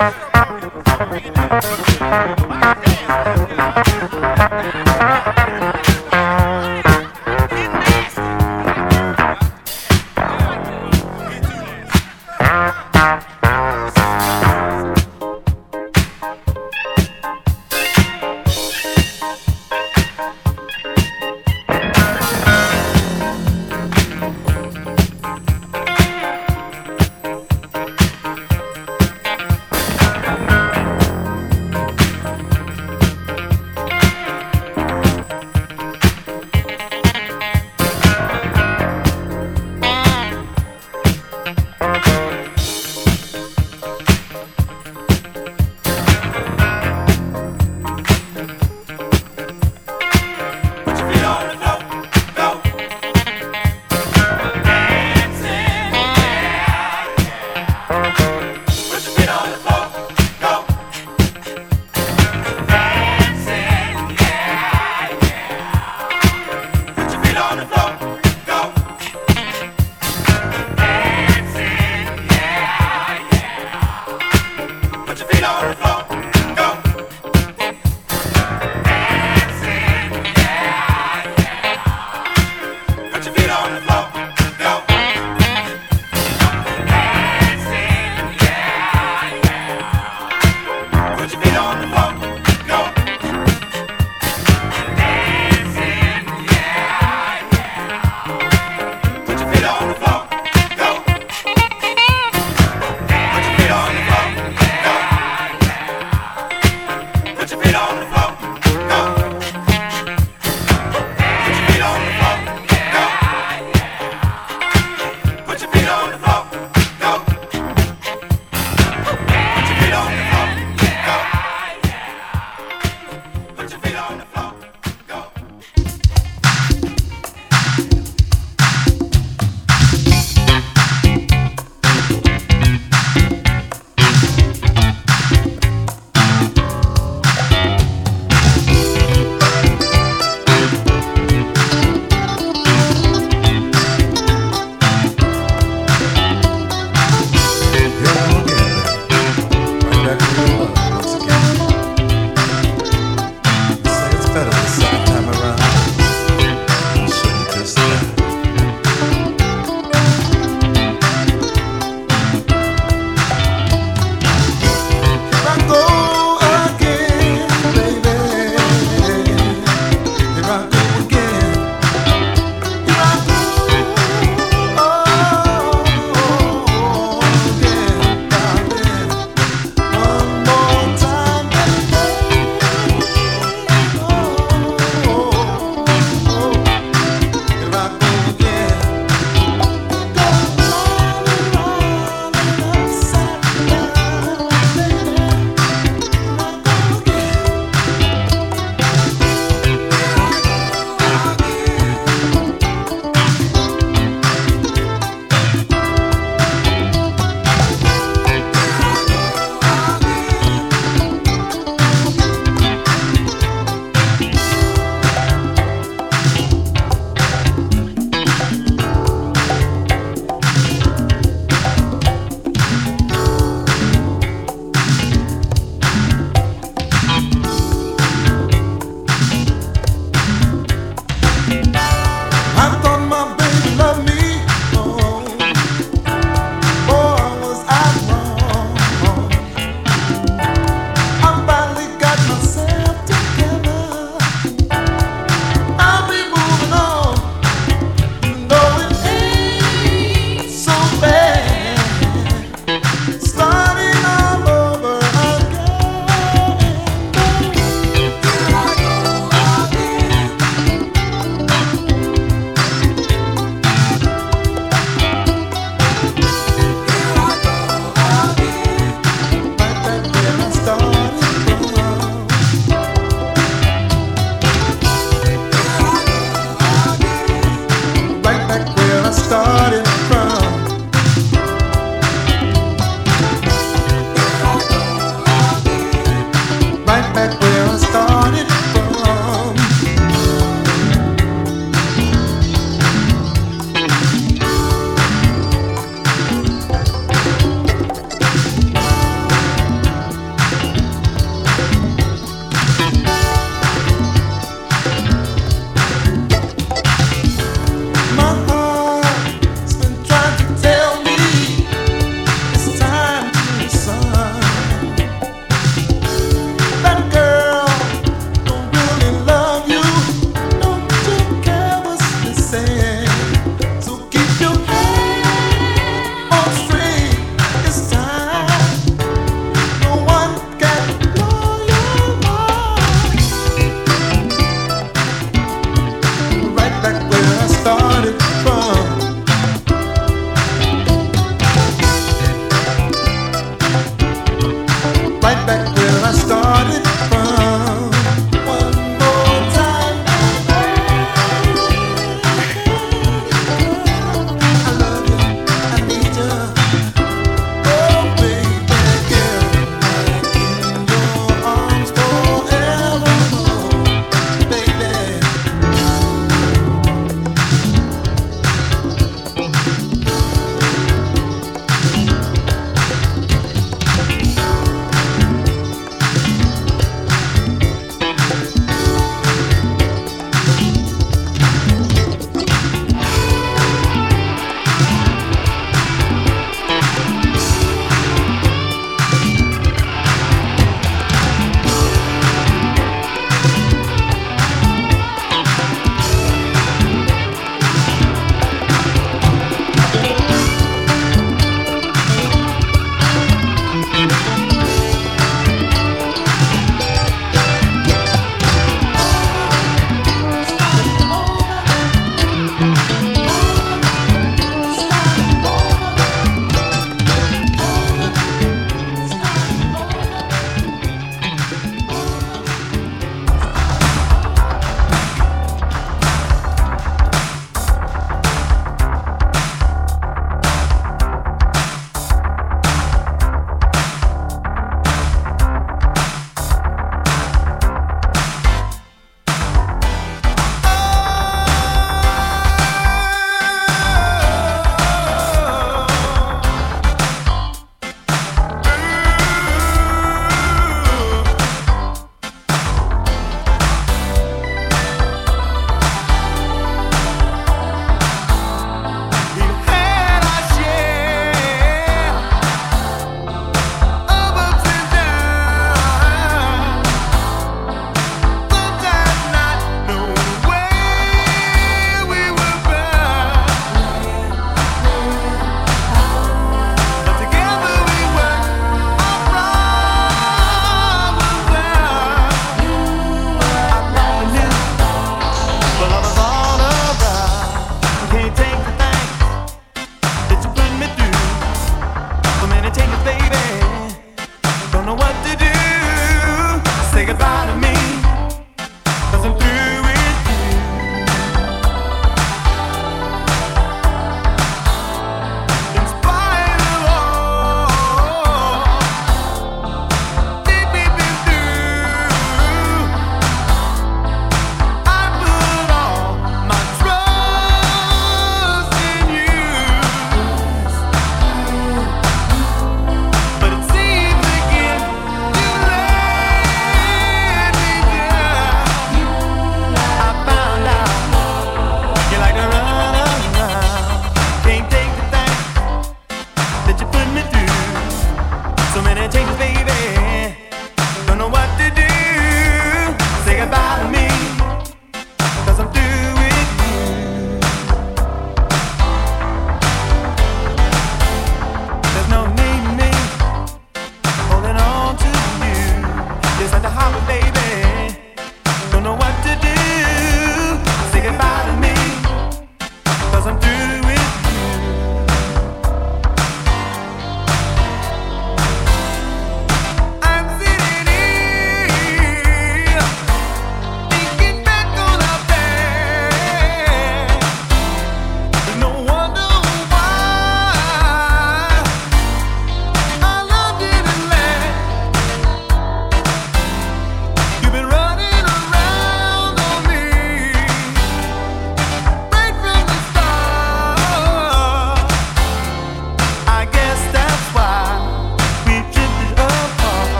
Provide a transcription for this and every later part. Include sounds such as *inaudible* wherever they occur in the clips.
Thank you.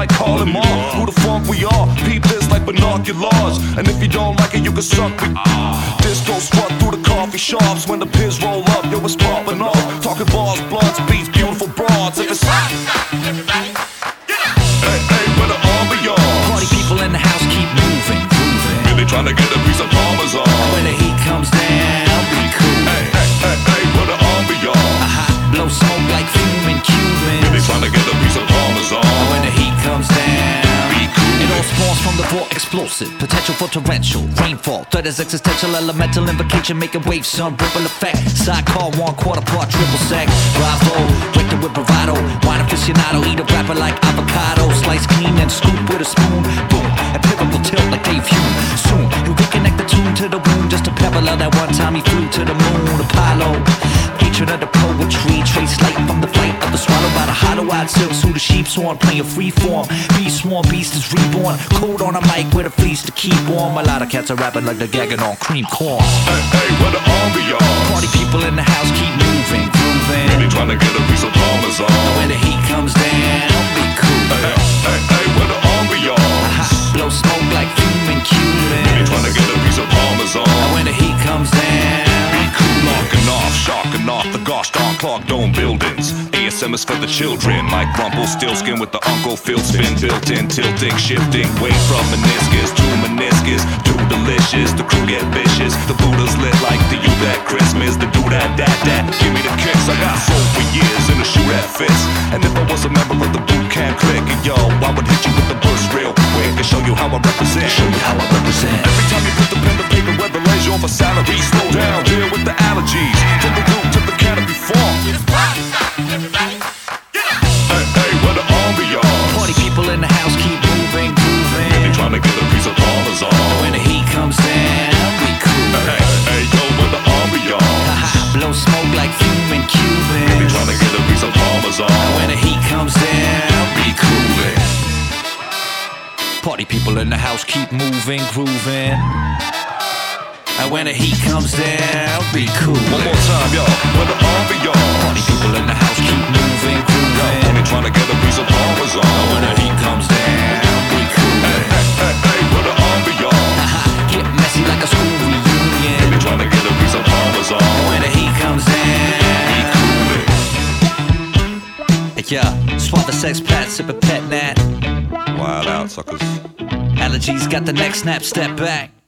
Like Carl and. Who the funk we are? Peep this like binoculars. And if you don't like it, you can suck me. Threat is existential, elemental invocation, making waves, sun ripple effect. Sidecar one quarter part, triple sec. Bravo, break the whip bravado. Wine aficionado, eat a rapper like avocado. Slice clean and scoop with a spoon. Boom, a pivotal tilt like Dave Hume. Soon, you'll reconnect the tune to the wound. Just a of that one time he flew to the moon. Apollo, hatred of the poetry, trace light from the flight of the swallow by the hollow-eyed silks. Who the sheep's on, playing free form. Beast swarm, beast is reborn. Cold on a mic with a fleece to keep warm. A lot of cats are rapping like they're gagging on cream corn. Hey, hey, where the ambiance? Party people in the house keep moving, grooving. Really trying to get a piece of Parmesan. When the heat comes down, be cool. Hey, hey, hey, where the ambiance? *laughs* Blow smoke like fuming Really Cubans. trying to get buildings. For the children, like Rumpelstiltskin with the Uncle Phil spin built in, tilting, shifting, weight from meniscus to meniscus, too delicious. The crew get vicious, the Buddha's lit like the you that Christmas, the do that that that. Give me the kicks, I got soul for years in a shoe that fits. And if I was a member of the Boot Camp Clik, yo, I would hit you with the burst real quick and show you how I represent. show you how I represent. Every time you put the pen to paper, whether leisure or for salary, slow down, deal with the allergies. The root to the canopy form. Hey, hey, where the ambiance? Party people in the house keep moving, They grooving. trying to get a piece of Parmesan. When the heat comes down, be cool. Hey, hey, yo, where the ambiance? Blow smoke like fuming They Cubans. trying to get a piece of Parmesan. When the heat comes down, be cool. Party people in the house keep moving, grooving. And when the heat comes down, be cool. One more time, yo, When the ambiance? Party people in the house keep moving, grooving. only trying to get a piece of Parmesan. When the heat comes down, be cool. Hey, hey, hey, hey, where the ambiance? Get messy like a school reunion. trying to get a piece of Parmesan. When the heat comes down. Hey, yeah, swap the sex pat, sip a pet nat. Wild out, suckers. Allergies got the next snap, step back.